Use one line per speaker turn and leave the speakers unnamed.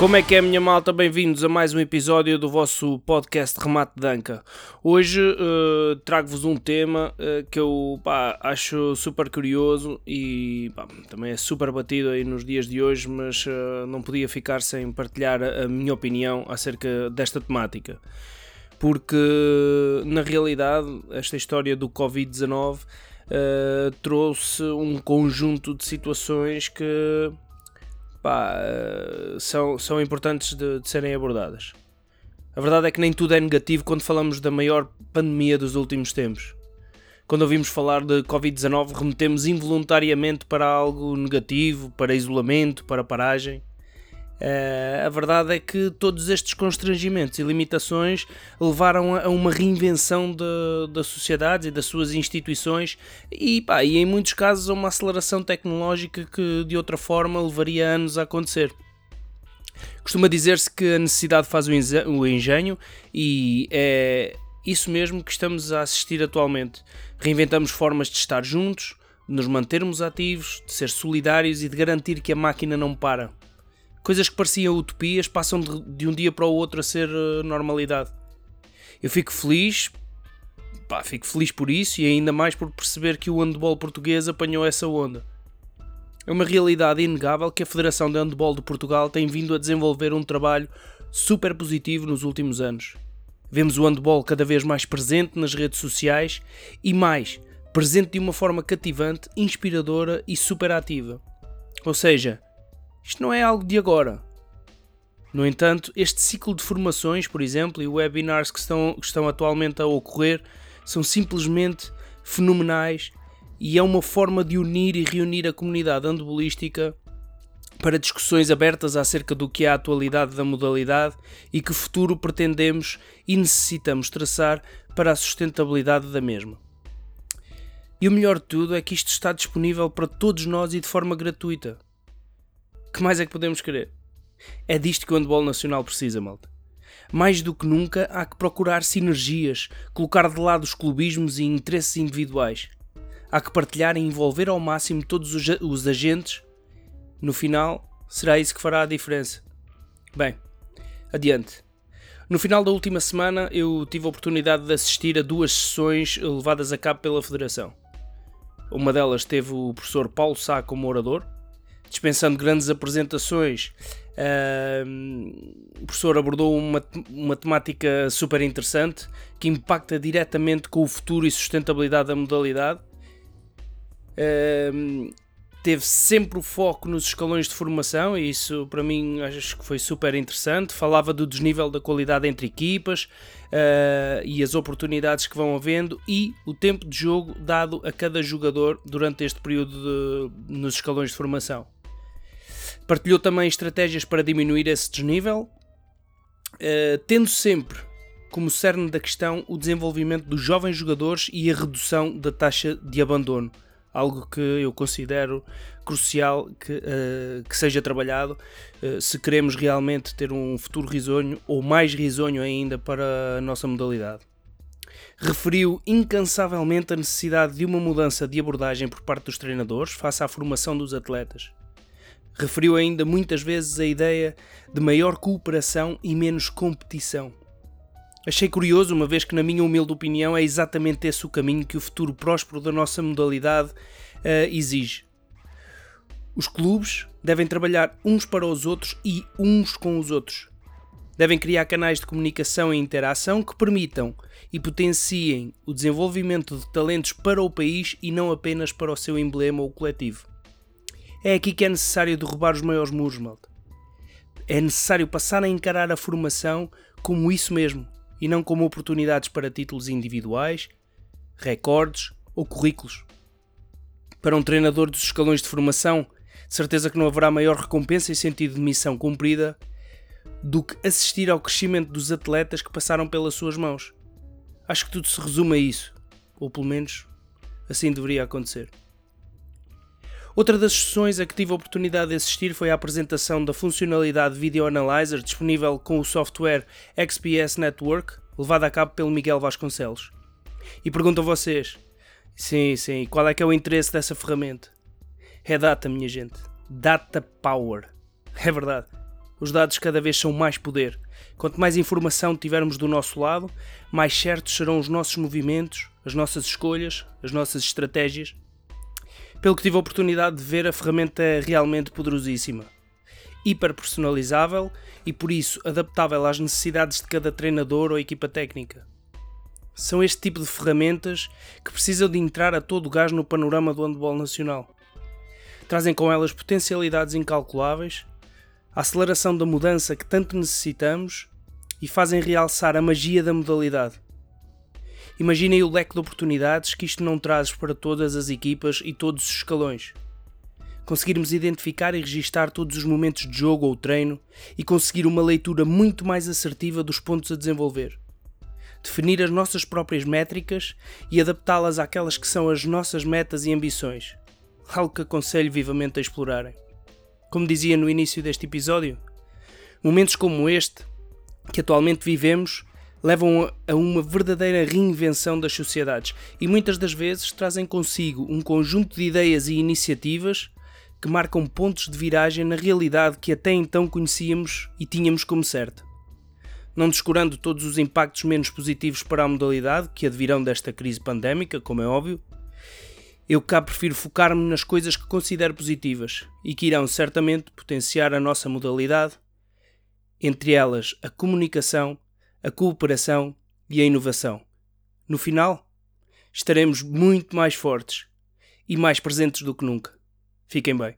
Como é que é, minha malta? Bem-vindos a mais um episódio do vosso podcast Remate de Anca. Hoje uh, trago-vos um tema uh, que eu pá, acho super curioso e pá, também é super batido aí nos dias de hoje, mas uh, não podia ficar sem partilhar a, a minha opinião acerca desta temática. Porque, na realidade, esta história do Covid-19 trouxe um conjunto de situações que pá, eh, são, são importantes de, de serem abordadas. A verdade é que nem tudo é negativo quando falamos da maior pandemia dos últimos tempos. Quando ouvimos falar de Covid-19, remetemos involuntariamente para algo negativo, para isolamento, para paragem. Uh, a verdade é que todos estes constrangimentos e limitações levaram a, uma reinvenção de, da sociedade e das suas instituições e, pá, e, em muitos casos, a uma aceleração tecnológica que de outra forma levaria anos a acontecer. Costuma dizer-se que a necessidade faz o engenho e é isso mesmo que estamos a assistir atualmente. Reinventamos formas de estar juntos, de nos mantermos ativos, de ser solidários e de garantir que a máquina não para coisas que pareciam utopias passam de, de um dia para o outro a ser uh, normalidade. Eu fico feliz, pá, fico feliz por isso e ainda mais por perceber que o handball português apanhou essa onda. É uma realidade inegável que a Federação de Handball de Portugal tem vindo a desenvolver um trabalho super positivo nos últimos anos. Vemos o handball cada vez mais presente nas redes sociais e mais, presente de uma forma cativante, inspiradora e super ativa. Ou seja, isto não é algo de agora. No entanto, este ciclo de formações, por exemplo, e webinars que estão, que estão atualmente a ocorrer, são simplesmente fenomenais e é uma forma de unir e reunir a comunidade andebolística para discussões abertas acerca do que é a atualidade da modalidade e que futuro pretendemos e necessitamos traçar para a sustentabilidade da mesma. E o melhor de tudo é que isto está disponível para todos nós e de forma gratuita que mais é que podemos querer? É disto que o handball nacional precisa, malta. Mais do que nunca há que procurar sinergias, colocar de lado os clubismos e interesses individuais. Há que partilhar e envolver ao máximo todos os, os agentes. No final, será isso que fará a diferença. Bem, adiante. No final da última semana, eu tive a oportunidade de assistir a duas sessões levadas a cabo pela Federação. Uma delas teve o professor Paulo Sá como orador, dispensando grandes apresentações, o professor abordou uma, uma temática super interessante que impacta diretamente com o futuro e sustentabilidade da modalidade. Teve sempre o foco nos escalões de formação e isso para mim acho que foi super interessante. Falava do desnível da qualidade entre equipas uh, e as oportunidades que vão havendo e o tempo de jogo dado a cada jogador durante este período de, nos escalões de formação. Partilhou também estratégias para diminuir esse desnível, uh, tendo sempre como cerne da questão o desenvolvimento dos jovens jogadores e a redução da taxa de abandono. Algo que eu considero crucial que, uh, que seja trabalhado uh, se queremos realmente ter um futuro risonho ou mais risonho ainda para a nossa modalidade referiu incansavelmente a necessidade de uma mudança de abordagem por parte dos treinadores face à formação dos atletas. Referiu ainda muitas vezes a ideia de maior cooperação e menos competição. Achei curioso, uma vez que, na minha humilde opinião, é exatamente esse o caminho que o futuro próspero da nossa modalidade uh, exige. Os clubes devem trabalhar uns para os outros e uns com os outros. Devem criar canais de comunicação e interação que permitam e potenciem o desenvolvimento de talentos para o país e não apenas para o seu emblema ou coletivo. É aqui que é necessário derrubar os maiores muros, malta. É necessário passar a encarar a formação como isso mesmo e não como oportunidades para títulos individuais, recordes ou currículos. Para um treinador dos escalões de formação, certeza que não haverá maior recompensa e sentido de missão cumprida do que assistir ao crescimento dos atletas que passaram pelas suas mãos. Acho que tudo se resume a isso, ou pelo menos assim deveria acontecer. Outra das sessões a que tive a oportunidade de assistir foi a apresentação da funcionalidade Video Analyzer disponível com o software XPS Network, levada a cabo pelo Miguel Vasconcelos. E pergunto a vocês: sim, sim, qual é que é o interesse dessa ferramenta? É data, minha gente. Data Power. É verdade. Os dados cada vez são mais poder. Quanto mais informação tivermos do nosso lado, mais certos serão os nossos movimentos, as nossas escolhas, as nossas estratégias. Pelo que tive a oportunidade de ver, a ferramenta é realmente poderosíssima. Hiper personalizável e por isso adaptável às necessidades de cada treinador ou equipa técnica. São este tipo de ferramentas que precisam de entrar a todo gás no panorama do handball nacional. Trazem com elas potencialidades incalculáveis, a aceleração da mudança que tanto necessitamos e fazem realçar a magia da modalidade. Imaginem o leque de oportunidades que isto não traz para todas as equipas e todos os escalões. Conseguirmos identificar e registar todos os momentos de jogo ou treino e conseguir uma leitura muito mais assertiva dos pontos a desenvolver. Definir as nossas próprias métricas e adaptá-las àquelas que são as nossas metas e ambições. Algo que aconselho vivamente a explorarem. Como dizia no início deste episódio, momentos como este, que atualmente vivemos, levam a uma verdadeira reinvenção das sociedades e muitas das vezes trazem consigo um conjunto de ideias e iniciativas que marcam pontos de viragem na realidade que até então conhecíamos e tínhamos como certa. Não descurando todos os impactos menos positivos para a modalidade que advirão desta crise pandémica, como é óbvio, eu cá prefiro focar-me nas coisas que considero positivas e que irão certamente potenciar a nossa modalidade, entre elas a comunicação, a cooperação e a inovação. No final, estaremos muito mais fortes e mais presentes do que nunca. Fiquem bem.